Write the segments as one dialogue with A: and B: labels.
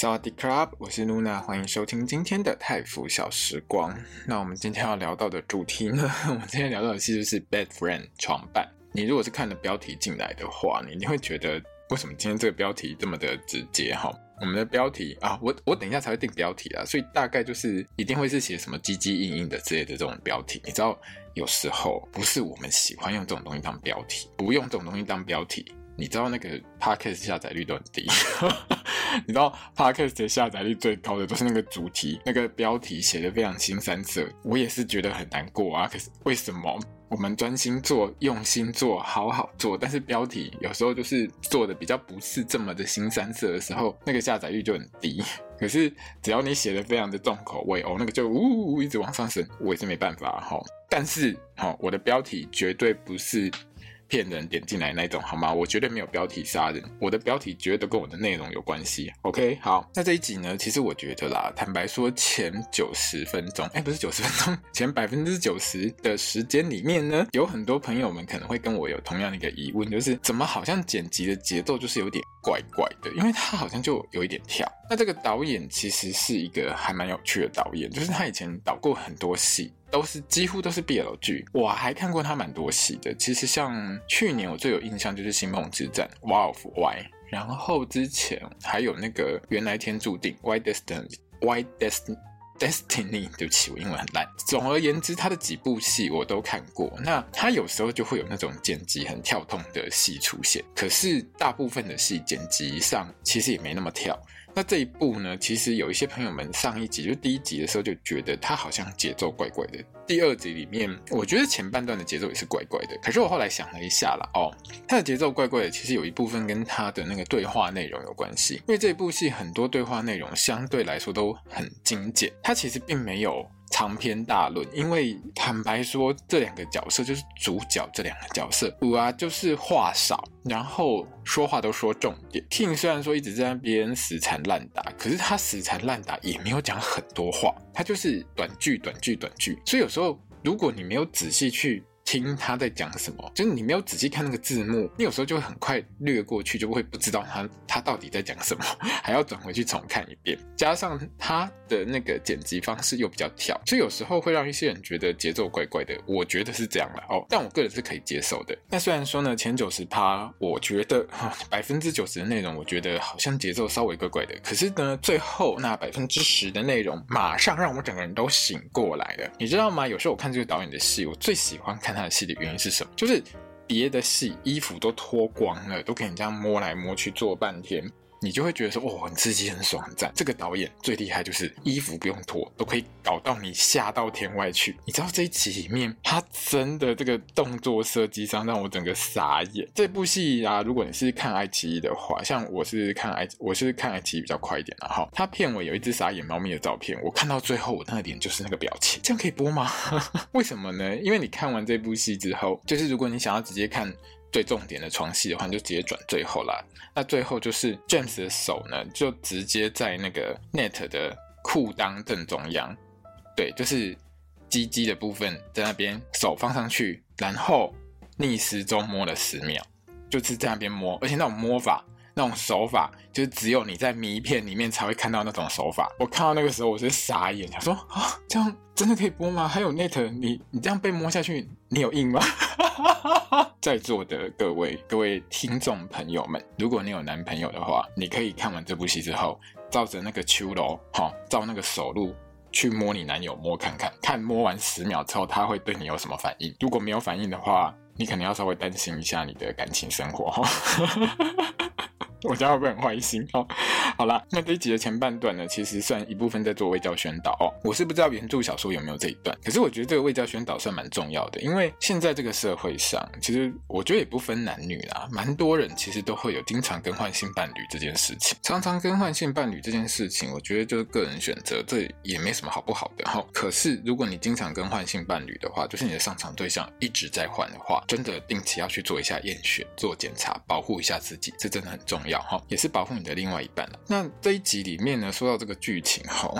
A: 萨瓦迪卡，我是露娜，欢迎收听今天的泰服小时光。那我们今天要聊到的主题呢？我们今天聊到的其实是 Bad Friend 床伴。你如果是看了标题进来的话，你一定会觉得为什么今天这个标题这么的直接？哈，我们的标题啊，我我等一下才会定标题啊，所以大概就是一定会是写什么唧唧硬硬的之类的这种标题。你知道，有时候不是我们喜欢用这种东西当标题，不用这种东西当标题。你知道那个 Podcast 下载率都很低，你知道 Podcast 的下载率最高的都是那个主题，那个标题写的非常新三色，我也是觉得很难过啊。可是为什么我们专心做、用心做、好好做，但是标题有时候就是做的比较不是这么的新三色的时候，那个下载率就很低。可是只要你写的非常的重口味哦，那个就呜呜呜一直往上升，我也是没办法哈。但是哈，我的标题绝对不是。骗人点进来那种好吗？我绝对没有标题杀人，我的标题绝对都跟我的内容有关系。OK，好，那这一集呢，其实我觉得啦，坦白说，前九十分钟，哎，不是九十分钟，前百分之九十的时间里面呢，有很多朋友们可能会跟我有同样的一个疑问，就是怎么好像剪辑的节奏就是有点怪怪的，因为他好像就有一点跳。那这个导演其实是一个还蛮有趣的导演，就是他以前导过很多戏。都是几乎都是 BL 剧，我还看过他蛮多戏的。其实像去年我最有印象就是《星梦之战》War of Y，然后之前还有那个《原来天注定》Why Destiny Why Destiny Destiny，对不起，我英文很烂。总而言之，他的几部戏我都看过。那他有时候就会有那种剪辑很跳动的戏出现，可是大部分的戏剪辑上其实也没那么跳。那这一部呢，其实有一些朋友们上一集就第一集的时候就觉得它好像节奏怪怪的。第二集里面，我觉得前半段的节奏也是怪怪的。可是我后来想了一下啦，哦，它的节奏怪怪的，其实有一部分跟它的那个对话内容有关系。因为这部戏很多对话内容相对来说都很精简，它其实并没有。长篇大论，因为坦白说，这两个角色就是主角，这两个角色，五啊就是话少，然后说话都说重点。King 虽然说一直在那边死缠烂打，可是他死缠烂打也没有讲很多话，他就是短句短句短句。所以有时候如果你没有仔细去。听他在讲什么，就是你没有仔细看那个字幕，你有时候就会很快略过去，就会不知道他他到底在讲什么，还要转回去重看一遍。加上他的那个剪辑方式又比较跳，所以有时候会让一些人觉得节奏怪怪的。我觉得是这样了哦，但我个人是可以接受的。那虽然说呢，前九十趴，我觉得 百分之九十的内容，我觉得好像节奏稍微怪怪的。可是呢，最后那百分之十的内容，马上让我整个人都醒过来了。你知道吗？有时候我看这个导演的戏，我最喜欢看。他的戏的原因是什么？就是别的戏衣服都脱光了，都可以这样摸来摸去做半天。你就会觉得说，哦，很刺激，很爽，很赞。这个导演最厉害就是衣服不用脱，都可以搞到你吓到天外去。你知道这一集里面，他真的这个动作设计上让我整个傻眼。这部戏啊，如果你是看爱奇艺的话，像我是看爱，我是看爱奇艺比较快一点的哈。他片尾有一只傻眼猫咪的照片，我看到最后，我那个脸就是那个表情。这样可以播吗？为什么呢？因为你看完这部戏之后，就是如果你想要直接看。最重点的床戏的话，你就直接转最后啦。那最后就是 James 的手呢，就直接在那个 Net 的裤裆正中央，对，就是鸡鸡的部分在那边，手放上去，然后逆时钟摸了十秒，就是在那边摸，而且那种摸法。那种手法，就是只有你在迷片里面才会看到那种手法。我看到那个时候，我是傻眼，想说啊，这样真的可以播吗？还有 Net，你你这样被摸下去，你有硬吗？在座的各位各位听众朋友们，如果你有男朋友的话，你可以看完这部戏之后，照着那个秋楼，哈，照那个手路去摸你男友摸看看，看摸完十秒之后他会对你有什么反应。如果没有反应的话，你可能要稍微担心一下你的感情生活，我家会不会很坏心？哦，好啦，那这一集的前半段呢，其实算一部分在做卫教宣导哦。我是不知道原著小说有没有这一段，可是我觉得这个卫教宣导算蛮重要的，因为现在这个社会上，其实我觉得也不分男女啦，蛮多人其实都会有经常更换性伴侣这件事情。常常更换性伴侣这件事情，我觉得就是个人选择，这也没什么好不好的哈。可是如果你经常更换性伴侣的话，就是你的上床对象一直在换的话，真的定期要去做一下验血、做检查，保护一下自己，这真的很重要要哈，也是保护你的另外一半了。那这一集里面呢，说到这个剧情哈。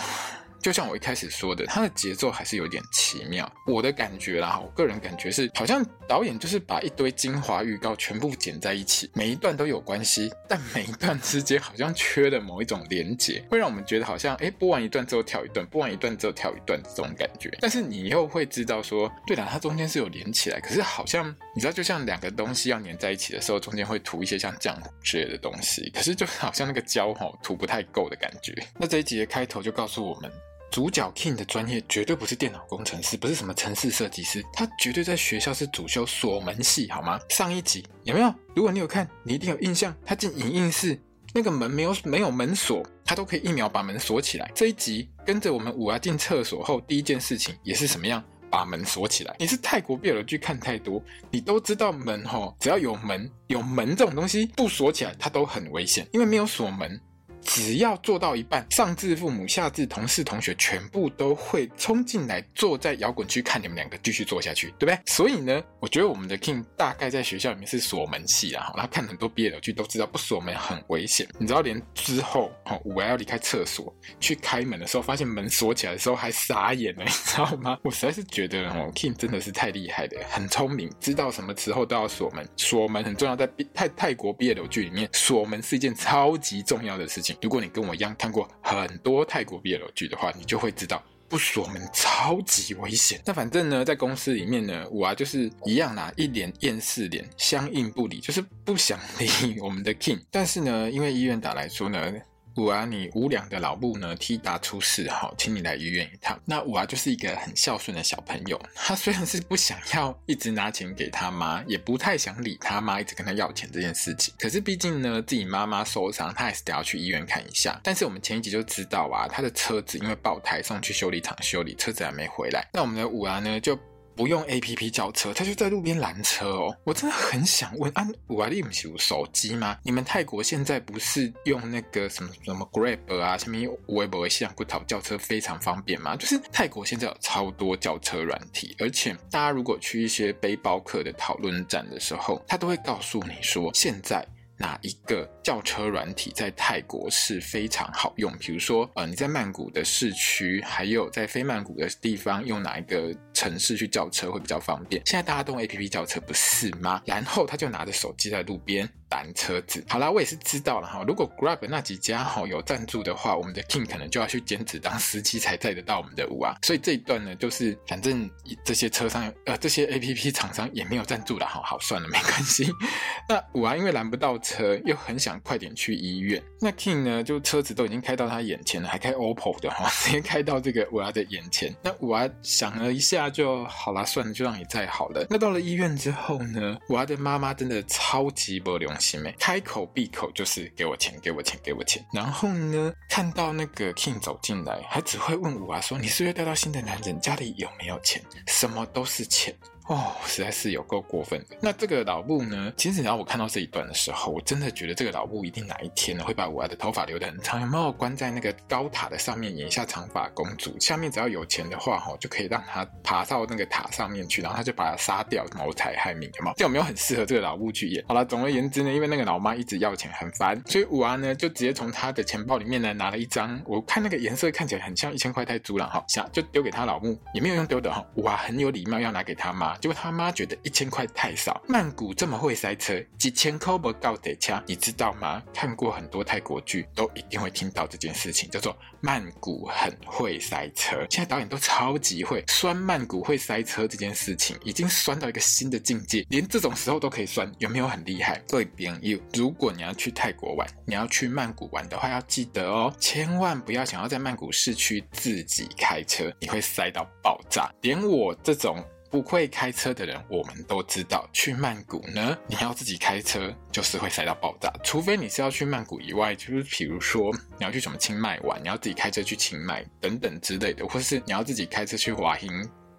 A: 就像我一开始说的，它的节奏还是有点奇妙。我的感觉啦，我个人感觉是，好像导演就是把一堆精华预告全部剪在一起，每一段都有关系，但每一段之间好像缺了某一种连结，会让我们觉得好像，哎，播完一段之后跳一段，播完一段之后跳一段这种感觉。但是你又会知道说，对了，它中间是有连起来，可是好像你知道，就像两个东西要粘在一起的时候，中间会涂一些像浆糊之类的东西，可是就好像那个胶哈涂不太够的感觉。那这一集的开头就告诉我们。主角 King 的专业绝对不是电脑工程师，不是什么城市设计师，他绝对在学校是主修锁门系，好吗？上一集有没有？如果你有看，你一定有印象。他进影印室，那个门没有没有门锁，他都可以一秒把门锁起来。这一集跟着我们五娃进厕所后，第一件事情也是什么样？把门锁起来。你是泰国 BL 剧看太多，你都知道门吼，只要有门有门这种东西不锁起来，它都很危险，因为没有锁门。只要做到一半，上至父母，下至同事同学，全部都会冲进来，坐在摇滚区看你们两个继续做下去，对不对？所以呢，我觉得我们的 King 大概在学校里面是锁门系啊，然后看很多 BL 剧都知道不锁门很危险。你知道，连之后哦，五娃要离开厕所去开门的时候，发现门锁起来的时候还傻眼了，你知道吗？我实在是觉得哦，King 真的是太厉害了，很聪明，知道什么时候都要锁门，锁门很重要，在泰泰国 BL 剧里面，锁门是一件超级重要的事情。如果你跟我一样看过很多泰国 BL 剧的话，你就会知道不锁门超级危险。那反正呢，在公司里面呢，我啊就是一样啦，一脸厌世脸，相应不理，就是不想理我们的 King。但是呢，因为医院打来说呢。五娃，你无良的老母呢，T 大出事哈，请你来医院一趟。那五娃就是一个很孝顺的小朋友，他虽然是不想要一直拿钱给他妈，也不太想理他妈一直跟他要钱这件事情。可是毕竟呢，自己妈妈受伤，他还是得要去医院看一下。但是我们前一集就知道啊，他的车子因为爆胎送去修理厂修理，车子还没回来。那我们的五娃呢就。不用 A P P 叫车，他就在路边拦车哦。我真的很想问啊，五娃你不是有手机吗？你们泰国现在不是用那个什么什么 Grab 啊，什么微博、西洋古岛叫车非常方便吗？就是泰国现在有超多叫车软体，而且大家如果去一些背包客的讨论站的时候，他都会告诉你说现在。哪一个叫车软体在泰国是非常好用？比如说，呃，你在曼谷的市区，还有在非曼谷的地方，用哪一个城市去叫车会比较方便？现在大家都用 APP 叫车，不是吗？然后他就拿着手机在路边。拦车子，好啦，我也是知道了哈。如果 Grab 那几家哈有赞助的话，我们的 King 可能就要去兼职当司机才载得到我们的五啊。所以这一段呢，就是反正这些车商呃这些 APP 厂商也没有赞助了，好好算了，没关系。那五啊因为拦不到车，又很想快点去医院。那 King 呢，就车子都已经开到他眼前了，还开 OPPO 的哈，直接开到这个五娃的眼前。那五娃想了一下就好啦，算了，就让你再好了。那到了医院之后呢，五娃的妈妈真的超级不良心，开口闭口就是给我钱，给我钱，给我钱。然后呢，看到那个 King 走进来，还只会问五娃说：“你是不是带到新的男人？家里有没有钱？什么都是钱。”哦，实在是有够过分。那这个老布呢？其实，然后我看到这一段的时候，我真的觉得这个老布一定哪一天呢会把五娃的头发留得很长，有没有关在那个高塔的上面演一下长发公主？下面只要有钱的话，哈，就可以让他爬到那个塔上面去，然后他就把他杀掉，谋财害命，有没有？这有没有很适合这个老布去演？好了，总而言之呢，因为那个老妈一直要钱，很烦，所以五阿呢就直接从他的钱包里面呢拿了一张，我看那个颜色看起来很像一千块泰铢了哈，想就丢给他老木，也没有用丢的哈。五阿很有礼貌要拿给他妈，结果他妈觉得。一千块太少，曼谷这么会塞车，几千块不够得掐，你知道吗？看过很多泰国剧，都一定会听到这件事情，叫做曼谷很会塞车。现在导演都超级会酸曼谷会塞车这件事情，已经酸到一个新的境界，连这种时候都可以酸，有没有很厉害？各位朋友，如果你要去泰国玩，你要去曼谷玩的话，要记得哦，千万不要想要在曼谷市区自己开车，你会塞到爆炸，连我这种。不会开车的人，我们都知道，去曼谷呢，你要自己开车就是会塞到爆炸。除非你是要去曼谷以外，就是比如说你要去什么清迈玩，你要自己开车去清迈等等之类的，或是你要自己开车去华欣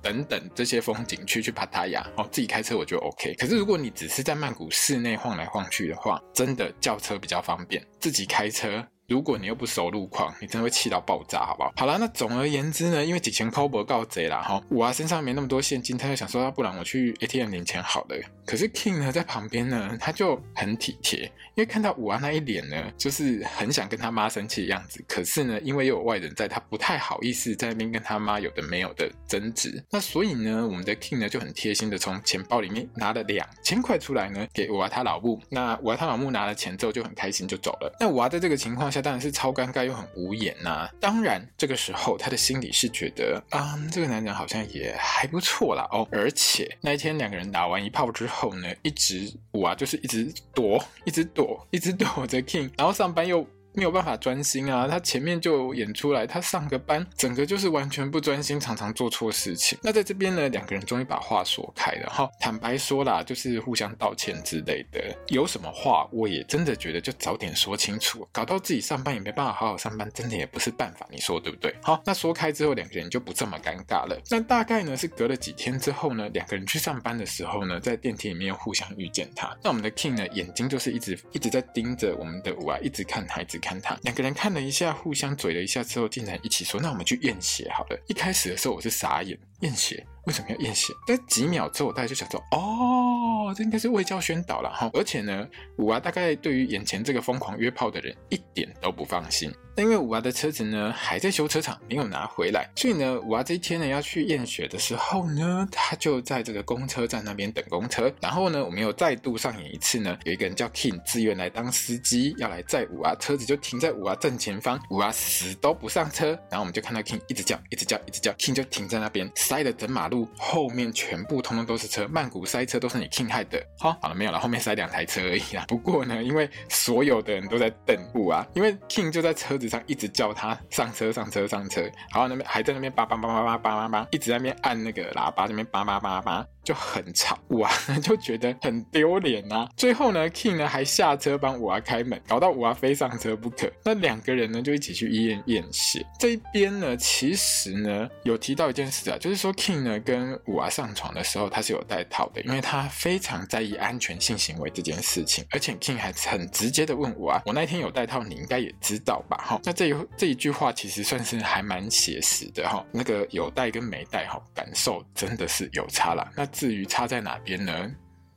A: 等等这些风景区去帕塔亚哦，自己开车我觉得 OK。可是如果你只是在曼谷市内晃来晃去的话，真的叫车比较方便，自己开车。如果你又不熟路况，你真的会气到爆炸，好不好？好啦，那总而言之呢，因为几千抠不告贼啦哈，我啊身上没那么多现金，他就想说，要不然我去 ATM 领钱好了。可是 King 呢在旁边呢，他就很体贴，因为看到五啊那一脸呢，就是很想跟他妈生气的样子。可是呢，因为又有外人在，他不太好意思在那边跟他妈有的没有的争执。那所以呢，我们的 King 呢就很贴心的从钱包里面拿了两千块出来呢，给五啊他老母。那五啊他老母拿了钱之后就很开心就走了。那五啊在这个情况下。当然是超尴尬又很无言呐、当然，这个时候他的心里是觉得，啊、嗯，这个男人好像也还不错啦哦。而且那一天两个人打完一炮之后呢，一直我啊，就是一直躲，一直躲，一直躲着 King，然后上班又。没有办法专心啊！他前面就演出来，他上个班，整个就是完全不专心，常常做错事情。那在这边呢，两个人终于把话说开了哈。坦白说啦，就是互相道歉之类的。有什么话，我也真的觉得就早点说清楚，搞到自己上班也没办法好好上班，真的也不是办法。你说对不对？好，那说开之后，两个人就不这么尴尬了。那大概呢是隔了几天之后呢，两个人去上班的时候呢，在电梯里面互相遇见他。那我们的 King 呢，眼睛就是一直一直在盯着我们的五啊，一直看他，一直看。看他两个人看了一下，互相嘴了一下之后，竟然一起说：“那我们去验血好了。”一开始的时候我是傻眼，验血。为什么要验血？但几秒之后，大家就想说：“哦，这应该是卫教宣导了哈。”而且呢，五娃大概对于眼前这个疯狂约炮的人一点都不放心。但因为五娃的车子呢还在修车厂，没有拿回来，所以呢，五娃这一天呢要去验血的时候呢，他就在这个公车站那边等公车。然后呢，我们又再度上演一次呢，有一个人叫 King 自愿来当司机，要来载五娃，车子就停在五娃正前方，五娃死都不上车。然后我们就看到 King 一直叫，一直叫，一直叫，King 就停在那边，塞了整马路。后面全部通通都是车，曼谷塞车都是你 King 害的。好，好了没有了，后面塞两台车而已啦。不过呢，因为所有的人都在等五啊，因为 King 就在车子上一直叫他上车上车上车，然后那边还在那边叭叭叭叭叭叭叭叭，一直在那边按那个喇叭，那边叭叭叭叭。就很吵，五娃 就觉得很丢脸啊。最后呢，King 呢还下车帮五娃开门，搞到五娃非上车不可。那两个人呢就一起去医院验血。这一边呢，其实呢有提到一件事啊，就是说 King 呢跟五娃上床的时候他是有戴套的，因为他非常在意安全性行为这件事情。而且 King 还很直接的问五娃：“我那天有戴套，你应该也知道吧？”哈，那这一这一句话其实算是还蛮写实的哈。那个有戴跟没戴哈，感受真的是有差啦。那至于差在哪边呢？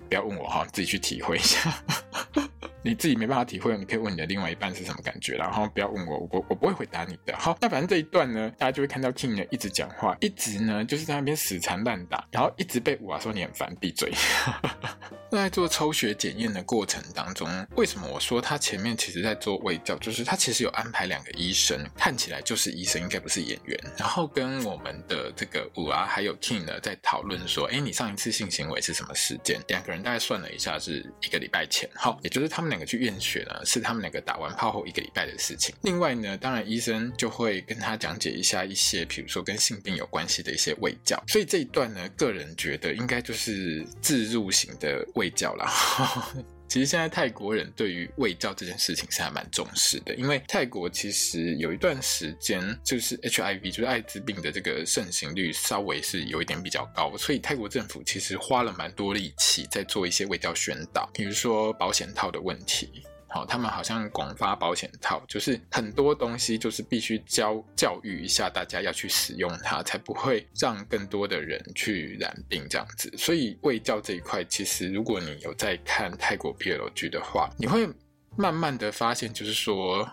A: 不要问我哈，自己去体会一下。你自己没办法体会，你可以问你的另外一半是什么感觉，然后不要问我，我我不会回答你的。好，那反正这一段呢，大家就会看到 King 呢一直讲话，一直呢就是在那边死缠烂打，然后一直被五娃说你很烦，闭嘴。那在做抽血检验的过程当中，为什么我说他前面其实在做胃教？就是他其实有安排两个医生，看起来就是医生，应该不是演员。然后跟我们的这个五啊还有 King 呢在讨论说，哎，你上一次性行为是什么时间？两个人大概算了一下，是一个礼拜前。好，也就是他们两个去验血呢，是他们两个打完炮后一个礼拜的事情。另外呢，当然医生就会跟他讲解一下一些，比如说跟性病有关系的一些卫教。所以这一段呢，个人觉得应该就是自入型的卫。卫教啦，其实现在泰国人对于卫教这件事情是还蛮重视的，因为泰国其实有一段时间就是 HIV，就是艾滋病的这个盛行率稍微是有一点比较高，所以泰国政府其实花了蛮多力气在做一些卫教宣导，比如说保险套的问题。好，他们好像广发保险套，就是很多东西就是必须教教育一下大家要去使用它，才不会让更多的人去染病这样子。所以卫教这一块，其实如果你有在看泰国 PLG 的话，你会慢慢的发现，就是说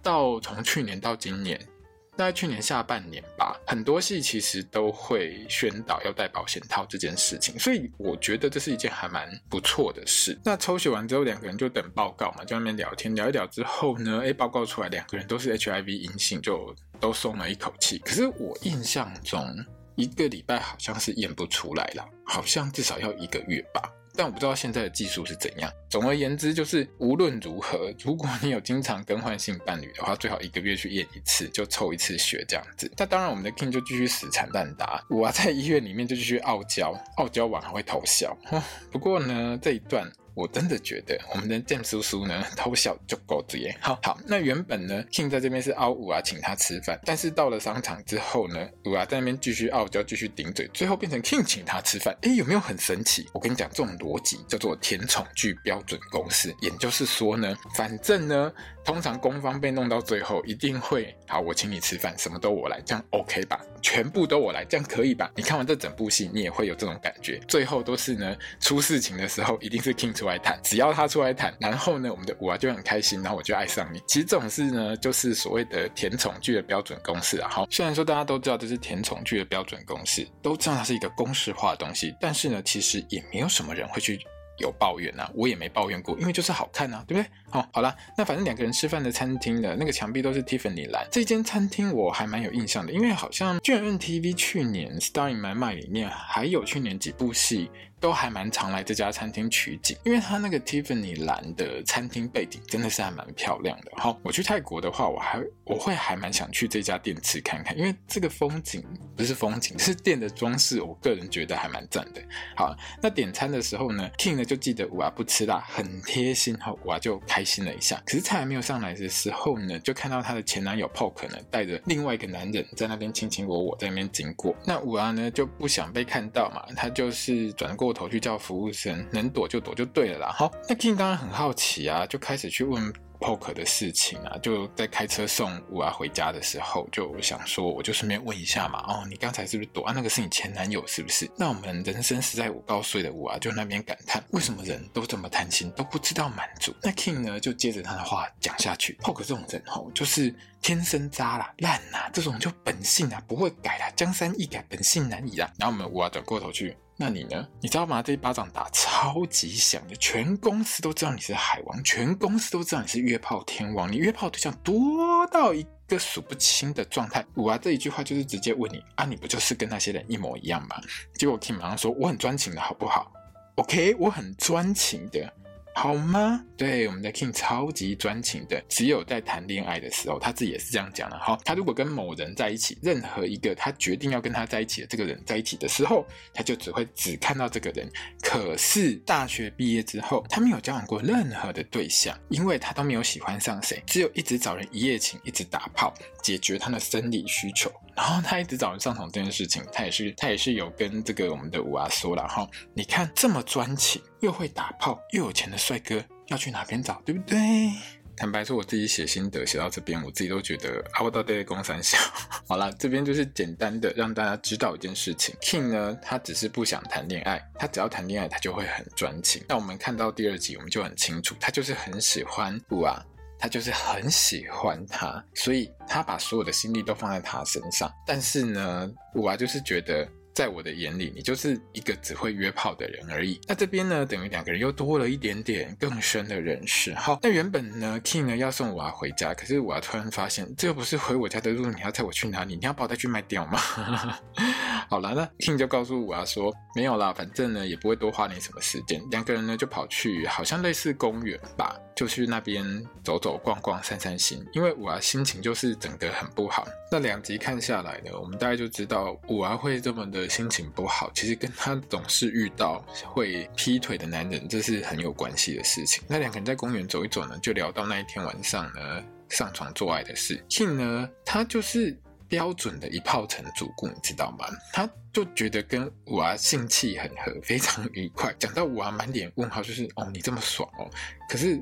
A: 到从去年到今年。在去年下半年吧，很多戏其实都会宣导要戴保险套这件事情，所以我觉得这是一件还蛮不错的事。那抽血完之后，两个人就等报告嘛，在那边聊天，聊一聊之后呢，哎，报告出来两个人都是 HIV 阴性，就都松了一口气。可是我印象中，一个礼拜好像是验不出来了，好像至少要一个月吧。但我不知道现在的技术是怎样。总而言之，就是无论如何，如果你有经常更换性伴侣的话，最好一个月去验一次，就抽一次血这样子。那当然，我们的 King 就继续死缠烂打，我在医院里面就继续傲娇，傲娇完还会偷笑。不过呢，这一段。我真的觉得我们的 James 叔叔呢，偷笑就够了耶。好好，那原本呢，King 在这边是凹五啊，请他吃饭，但是到了商场之后呢，五啊在那边继续傲娇，继续顶嘴，最后变成 King 请他吃饭。哎，有没有很神奇？我跟你讲，这种逻辑叫做甜宠剧标准公式，也就是说呢，反正呢。通常攻方被弄到最后，一定会好，我请你吃饭，什么都我来，这样 OK 吧？全部都我来，这样可以吧？你看完这整部戏，你也会有这种感觉。最后都是呢，出事情的时候，一定是 King 出来谈，只要他出来谈，然后呢，我们的五啊就很开心，然后我就爱上你。其实这种事呢，就是所谓的甜宠剧的标准公式啊。好，虽然说大家都知道这是甜宠剧的标准公式，都知道它是一个公式化的东西，但是呢，其实也没有什么人会去。有抱怨呐、啊，我也没抱怨过，因为就是好看啊，对不对？好、哦，好啦，那反正两个人吃饭的餐厅的那个墙壁都是蒂凡尼蓝，这间餐厅我还蛮有印象的，因为好像 GMMTV 去年 Star in My Mind 里面还有去年几部戏。都还蛮常来这家餐厅取景，因为它那个 Tiffany 蓝的餐厅背景真的是还蛮漂亮的。好，我去泰国的话，我还我会还蛮想去这家店吃看看，因为这个风景不是风景，是店的装饰，我个人觉得还蛮赞的。好，那点餐的时候呢，King 呢就记得五啊不吃辣，很贴心，好，五啊就开心了一下。可是菜还没有上来的时候呢，就看到她的前男友 Pok 呢带着另外一个男人在那边卿卿我我，在那边经过。那五啊呢就不想被看到嘛，他就是转过。头去叫服务生，能躲就躲就对了啦。好，那 King 当然很好奇啊，就开始去问 Poke 的事情啊。就在开车送五啊回家的时候，就想说，我就顺便问一下嘛。哦，你刚才是不是躲啊？那个是你前男友是不是？那我们人生实在五高岁的五啊，就那边感叹，为什么人都这么贪心，都不知道满足？那 King 呢，就接着他的话讲下去。Poke 这种人吼，就是天生渣啦、烂啦，这种就本性啊，不会改啦，江山易改，本性难移啦。然后我们五啊转过头去。那你呢？你知道吗？这一巴掌打超级响的，全公司都知道你是海王，全公司都知道你是约炮天王，你约炮对象多到一个数不清的状态。我啊，这一句话就是直接问你啊，你不就是跟那些人一模一样吗？结果 K 马上说，我很专情的好不好？OK，我很专情的。好吗？对，我们的 King 超级专情的，只有在谈恋爱的时候，他自己也是这样讲的。哈，他如果跟某人在一起，任何一个他决定要跟他在一起的这个人在一起的时候，他就只会只看到这个人。可是大学毕业之后，他没有交往过任何的对象，因为他都没有喜欢上谁，只有一直找人一夜情，一直打炮，解决他的生理需求。然后他一直找人上床这件事情，他也是他也是有跟这个我们的五啊说了哈。你看这么专情。又会打炮又有钱的帅哥要去哪边找，对不对？坦白说，我自己写心得写到这边，我自己都觉得啊，我到底在公三小。好了，这边就是简单的让大家知道一件事情，King 呢，他只是不想谈恋爱，他只要谈恋爱，他就会很专情。那我们看到第二集，我们就很清楚，他就是很喜欢五啊，他就是很喜欢他，所以他把所有的心力都放在他身上。但是呢，五啊就是觉得。在我的眼里，你就是一个只会约炮的人而已。那这边呢，等于两个人又多了一点点更深的认识。好，那原本呢，King 呢要送五啊回家，可是五啊突然发现，这又不是回我家的路，你要载我去哪里？你要把我带去卖掉吗？好了，那 King 就告诉五啊说，没有啦，反正呢也不会多花你什么时间。两个人呢就跑去好像类似公园吧，就去那边走走逛逛散散心，因为五啊心情就是整个很不好。那两集看下来呢，我们大概就知道五啊会这么的。心情不好，其实跟他总是遇到会劈腿的男人，这是很有关系的事情。那两个人在公园走一走呢，就聊到那一天晚上呢，上床做爱的事。King 呢，他就是标准的一炮成主顾，你知道吗？他就觉得跟五娃性气很合，非常愉快。讲到五娃满脸问号，就是哦，你这么爽哦，可是。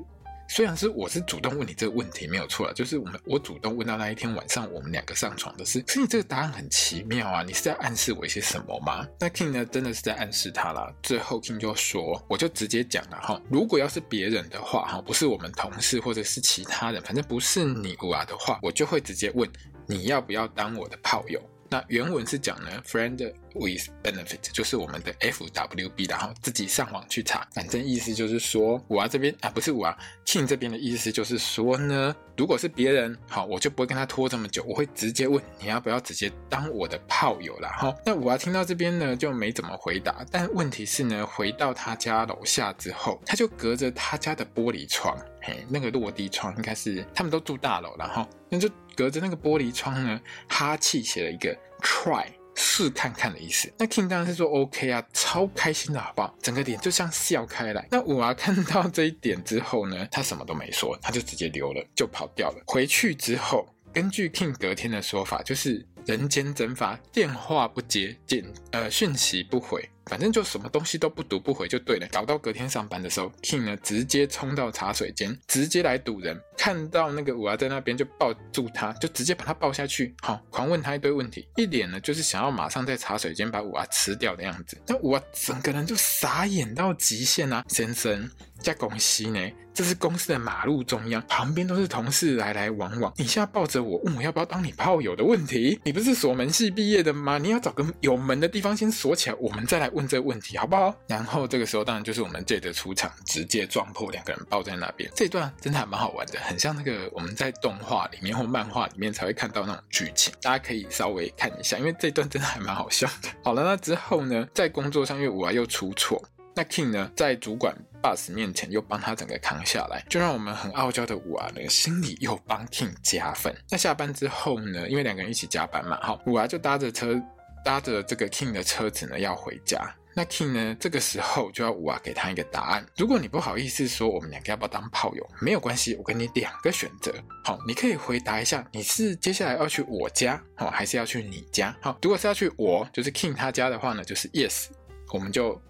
A: 虽然是我是主动问你这个问题没有错了，就是我们我主动问到那一天晚上我们两个上床的事，可是你这个答案很奇妙啊，你是在暗示我一些什么吗？那 King 呢，真的是在暗示他啦。最后 King 就说，我就直接讲了哈，如果要是别人的话哈，不是我们同事或者是其他人，反正不是你啊的话，我就会直接问你要不要当我的炮友。那原文是讲呢，friend with benefit，就是我们的 FWB，然后自己上网去查，反正意思就是说，我啊这边啊不是我啊，King 这边的意思就是说呢，如果是别人，好，我就不会跟他拖这么久，我会直接问你要不要直接当我的炮友啦。哈。那我啊听到这边呢就没怎么回答，但问题是呢，回到他家楼下之后，他就隔着他家的玻璃窗，嘿，那个落地窗应该是他们都住大楼，然后那就隔着那个玻璃窗呢，哈气写了一个 try。试看看的意思，那 King 当然是说 OK 啊，超开心的好不好？整个脸就像笑开来。那五娃看到这一点之后呢，他什么都没说，他就直接溜了，就跑掉了。回去之后，根据 King 隔天的说法，就是人间蒸发，电话不接，电呃讯息不回。反正就什么东西都不读不回就对了，搞到隔天上班的时候，King 呢直接冲到茶水间，直接来堵人。看到那个五娃在那边就抱住他，就直接把他抱下去，好，狂问他一堆问题，一脸呢就是想要马上在茶水间把五娃吃掉的样子。那五娃整个人就傻眼到极限啊，先生，加公司呢，这是公司的马路中央，旁边都是同事来来往往，你现在抱着我问我要不要当你炮友的问题，你不是锁门系毕业的吗？你要找个有门的地方先锁起来，我们再来问。这个问题好不好？然后这个时候当然就是我们 J 的出场，直接撞破两个人抱在那边。这段真的还蛮好玩的，很像那个我们在动画里面或漫画里面才会看到那种剧情。大家可以稍微看一下，因为这段真的还蛮好笑的。好了，那之后呢，在工作上因为我啊又出错，那 King 呢在主管 Boss 面前又帮他整个扛下来，就让我们很傲娇的五啊呢心里又帮 King 加分。那下班之后呢，因为两个人一起加班嘛，好，五啊就搭着车。搭着这个 King 的车子呢，要回家。那 King 呢，这个时候就要五啊给他一个答案。如果你不好意思说我们两个要不要当炮友，没有关系，我给你两个选择。好，你可以回答一下，你是接下来要去我家，好，还是要去你家？好，如果是要去我，就是 King 他家的话呢，就是 Yes，我们就。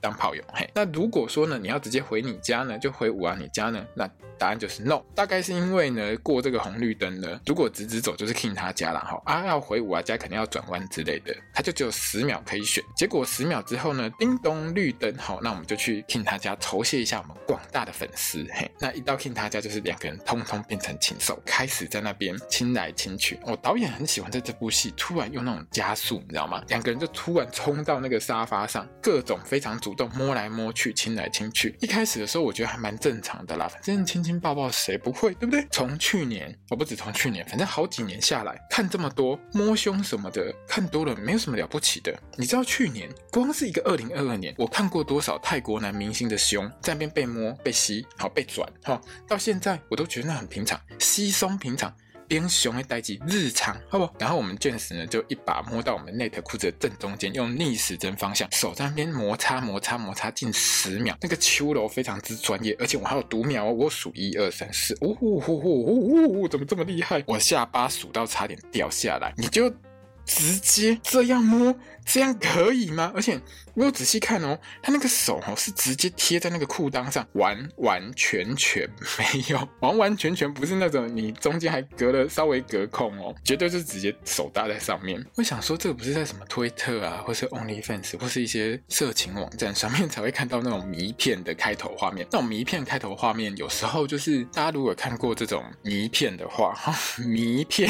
A: 当炮友，嘿，那如果说呢，你要直接回你家呢，就回五啊你家呢，那答案就是 no。大概是因为呢，过这个红绿灯呢，如果直直走就是 King 他家了哈，啊要回五啊家肯定要转弯之类的，他就只有十秒可以选。结果十秒之后呢，叮咚绿灯，好，那我们就去 King 他家酬谢一下我们广大的粉丝，嘿，那一到 King 他家就是两个人通通变成禽兽，开始在那边亲来亲去。我、哦、导演很喜欢在这部戏突然用那种加速，你知道吗？两个人就突然冲到那个沙发上，各种非常。主动摸来摸去，亲来亲去。一开始的时候，我觉得还蛮正常的啦，反正亲亲抱抱谁不会，对不对？从去年，我不止从去年，反正好几年下来看这么多摸胸什么的，看多了没有什么了不起的。你知道去年光是一个二零二二年，我看过多少泰国男明星的胸在那边被摸、被吸、好被转，哈，到现在我都觉得那很平常，稀松平常。边熊会待机日常，好不？然后我们 James 呢，就一把摸到我们 Nate 裤子的正中间，用逆时针方向手在那边摩擦摩擦摩擦近十秒，那个秋楼非常之专业，而且我还有读秒哦，我数一二三四，呜呼呼呼呼呼，怎么这么厉害？我下巴数到差点掉下来，你就直接这样摸。这样可以吗？而且我有仔细看哦，他那个手哦是直接贴在那个裤裆上，完完全全没有，完完全全不是那种你中间还隔了稍微隔空哦，绝对是直接手搭在上面。我想说，这个不是在什么推特啊，或是 OnlyFans，或是一些色情网站上面才会看到那种迷片的开头画面。那种迷片开头画面，有时候就是大家如果看过这种迷片的话，哈，迷片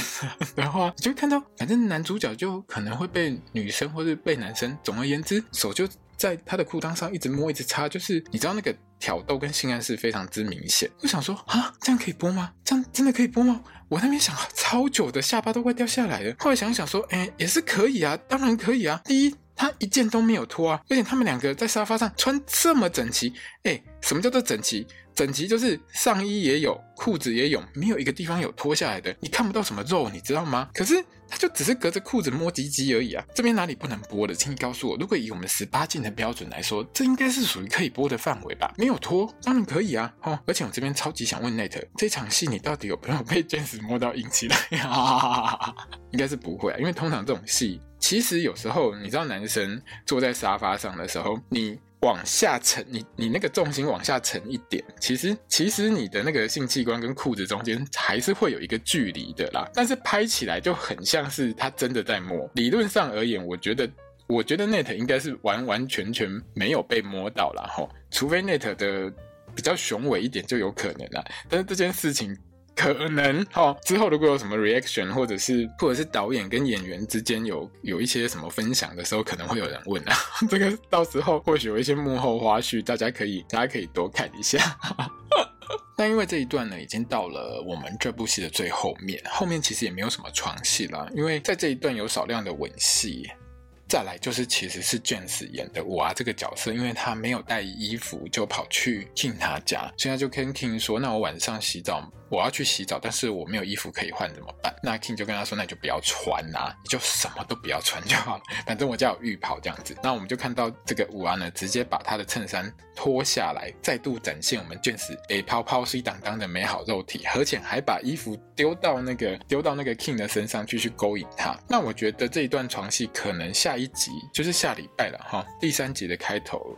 A: 的话，就会看到，反正男主角就可能会被女生或。是被男生，总而言之，手就在他的裤裆上一直摸，一直擦，就是你知道那个挑逗跟性暗示非常之明显。我想说啊，这样可以播吗？这样真的可以播吗？我那边想超久的，下巴都快掉下来了。后来想想说，哎，也是可以啊，当然可以啊。第一，他一件都没有脱啊，而且他们两个在沙发上穿这么整齐，哎，什么叫做整齐？整齐就是上衣也有，裤子也有，没有一个地方有脱下来的，你看不到什么肉，你知道吗？可是他就只是隔着裤子摸鸡鸡而已啊！这边哪里不能播的？请你告诉我，如果以我们十八禁的标准来说，这应该是属于可以播的范围吧？没有脱，当然可以啊！哦，而且我这边超级想问 Nat，这场戏你到底有没有被 James 摸到硬起来？应该是不会啊，因为通常这种戏，其实有时候你知道，男生坐在沙发上的时候，你。往下沉，你你那个重心往下沉一点，其实其实你的那个性器官跟裤子中间还是会有一个距离的啦。但是拍起来就很像是他真的在摸。理论上而言，我觉得我觉得 Nate 应该是完完全全没有被摸到啦。吼，除非 Nate 的比较雄伟一点就有可能啦。但是这件事情可能哦。之后如果有什么 reaction，或者是或者是导演跟演员之间有有一些什么分享的时候，可能会有人问啊。这个到时候或许有一些幕后花絮，大家可以大家可以多看一下。那因为这一段呢，已经到了我们这部戏的最后面，后面其实也没有什么床戏了，因为在这一段有少量的吻戏。再来就是，其实是 James 演的娃这个角色，因为他没有带衣服，就跑去 King 他家，所以他就跟 King 说：“那我晚上洗澡。”我要去洗澡，但是我没有衣服可以换，怎么办？那 King 就跟他说：“那你就不要穿呐，你就什么都不要穿就好了，反正我家有浴袍这样子。”那我们就看到这个五娃呢，直接把他的衬衫脱下来，再度展现我们卷死诶泡泡水当当的美好肉体，而且还把衣服丢到那个丢到那个 King 的身上去去勾引他。那我觉得这一段床戏可能下一集就是下礼拜了哈，第三集的开头。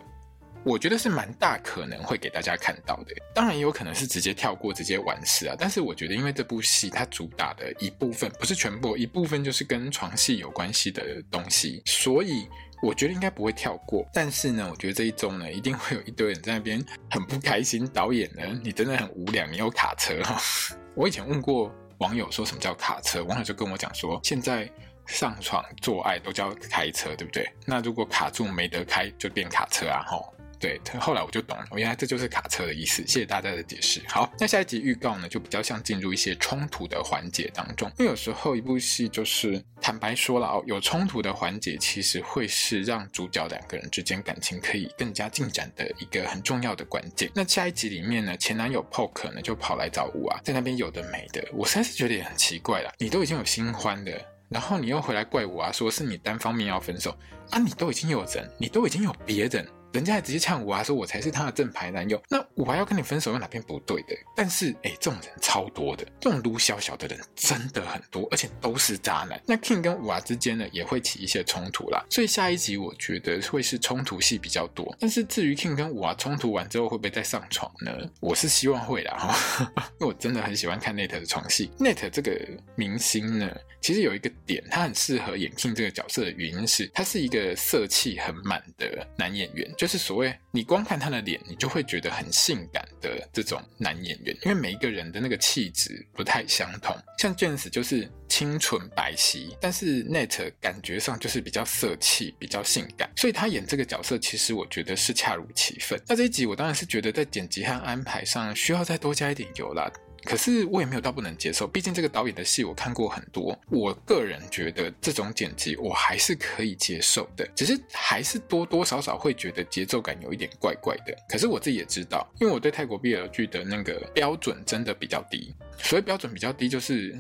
A: 我觉得是蛮大可能会给大家看到的，当然也有可能是直接跳过，直接完事啊。但是我觉得，因为这部戏它主打的一部分不是全部，一部分就是跟床戏有关系的东西，所以我觉得应该不会跳过。但是呢，我觉得这一周呢，一定会有一堆人在那边很不开心。导演呢，你真的很无良，你有卡车哈。我以前问过网友说什么叫卡车，网友就跟我讲说，现在上床做爱都叫开车，对不对？那如果卡住没得开，就变卡车啊，吼。对，后来我就懂了，原来这就是卡车的意思。谢谢大家的解释。好，那下一集预告呢，就比较像进入一些冲突的环节当中。因为有时候一部戏就是坦白说了哦，有冲突的环节其实会是让主角两个人之间感情可以更加进展的一个很重要的关键。那下一集里面呢，前男友 Poke 呢就跑来找五啊，在那边有的没的，我实在是觉得也很奇怪啦。你都已经有新欢的，然后你又回来怪我啊，说是你单方面要分手啊，你都已经有人，你都已经有别人。人家还直接呛我啊，说我才是他的正牌男友。那我还要跟你分手，有哪边不对的？但是，哎，这种人超多的，这种撸小小的人真的很多，而且都是渣男。那 King 跟五娃之间呢，也会起一些冲突啦。所以下一集我觉得会是冲突戏比较多。但是至于 King 跟五娃冲突完之后会不会再上床呢？我是希望会啦，哈，因为我真的很喜欢看 Nate 的床戏。Nat 这个明星呢，其实有一个点，他很适合演 King 这个角色的原因是，他是一个色气很满的男演员。就是所谓你光看他的脸，你就会觉得很性感的这种男演员，因为每一个人的那个气质不太相同。像 James 就是清纯白皙，但是 Nate 感觉上就是比较色气、比较性感，所以他演这个角色其实我觉得是恰如其分。那这一集我当然是觉得在剪辑和安排上需要再多加一点油啦。可是我也没有到不能接受，毕竟这个导演的戏我看过很多，我个人觉得这种剪辑我还是可以接受的，只是还是多多少少会觉得节奏感有一点怪怪的。可是我自己也知道，因为我对泰国 BL 剧的那个标准真的比较低，所以标准比较低就是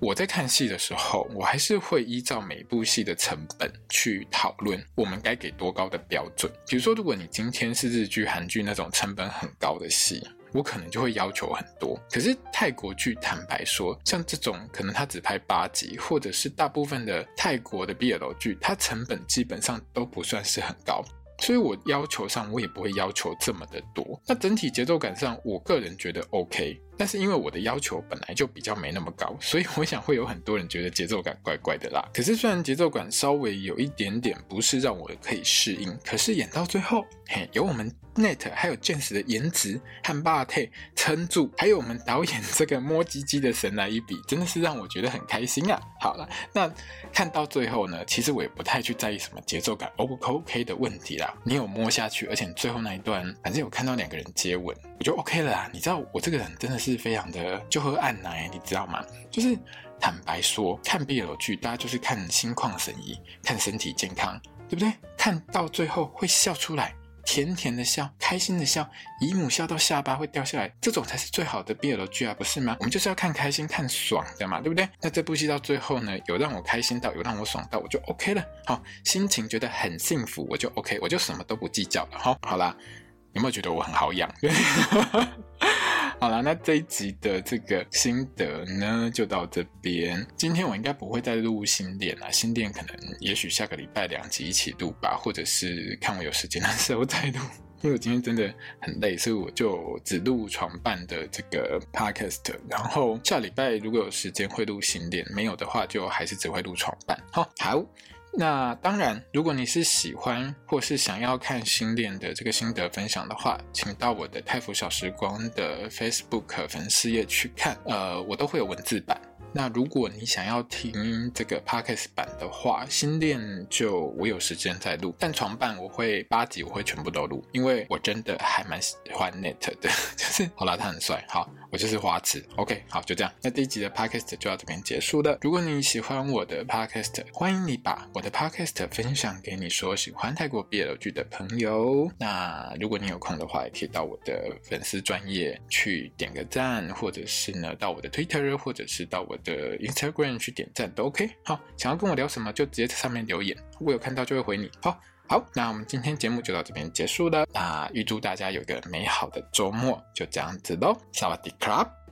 A: 我在看戏的时候，我还是会依照每部戏的成本去讨论我们该给多高的标准。比如说，如果你今天是日剧、韩剧那种成本很高的戏。我可能就会要求很多，可是泰国剧坦白说，像这种可能他只拍八集，或者是大部分的泰国的 BL 剧，它成本基本上都不算是很高。所以我要求上，我也不会要求这么的多。那整体节奏感上，我个人觉得 OK。但是因为我的要求本来就比较没那么高，所以我想会有很多人觉得节奏感怪怪的啦。可是虽然节奏感稍微有一点点不是让我可以适应，可是演到最后，嘿，有我们 nat 还有 James 的颜值和霸体撑住，还有我们导演这个摸鸡鸡的神来一笔，真的是让我觉得很开心啊。好了，那看到最后呢，其实我也不太去在意什么节奏感 O 不 OK 的问题啦。你有摸下去，而且最后那一段，反正有看到两个人接吻，我就 OK 了啦。你知道我这个人真的是。是非常的就喝暗奶，你知道吗？就是坦白说，看 BL 剧，大家就是看心旷神怡，看身体健康，对不对？看到最后会笑出来，甜甜的笑，开心的笑，姨母笑到下巴会掉下来，这种才是最好的 BL 剧啊，不是吗？我们就是要看开心、看爽的嘛，对不对？那这部戏到最后呢，有让我开心到，有让我爽到，我就 OK 了。好，心情觉得很幸福，我就 OK，我就什么都不计较了。好，好啦，有没有觉得我很好养？好了，那这一集的这个心得呢，就到这边。今天我应该不会再录新店了，新店可能也许下个礼拜两集一起录吧，或者是看我有时间的时候再录。因为我今天真的很累，所以我就只录床伴的这个 podcast。然后下礼拜如果有时间会录新店，没有的话就还是只会录床伴。好，好。那当然，如果你是喜欢或是想要看新恋的这个心得分享的话，请到我的泰福小时光的 Facebook 粉丝页去看，呃，我都会有文字版。那如果你想要听这个 Podcast 版的话，新恋就我有时间再录，但床伴我会八集我会全部都录，因为我真的还蛮喜欢 Net 的，就是好啦，他很帅，好。我就是花痴，OK，好，就这样。那第一集的 Podcast 就到这边结束了。如果你喜欢我的 Podcast，欢迎你把我的 Podcast 分享给你说喜欢泰国 BL 剧的朋友。那如果你有空的话，也可以到我的粉丝专业去点个赞，或者是呢到我的 Twitter，或者是到我的 Instagram 去点赞都 OK。好，想要跟我聊什么就直接在上面留言，我有看到就会回你。好。好，那我们今天节目就到这边结束了。那预祝大家有个美好的周末，就这样子喽，萨瓦迪卡。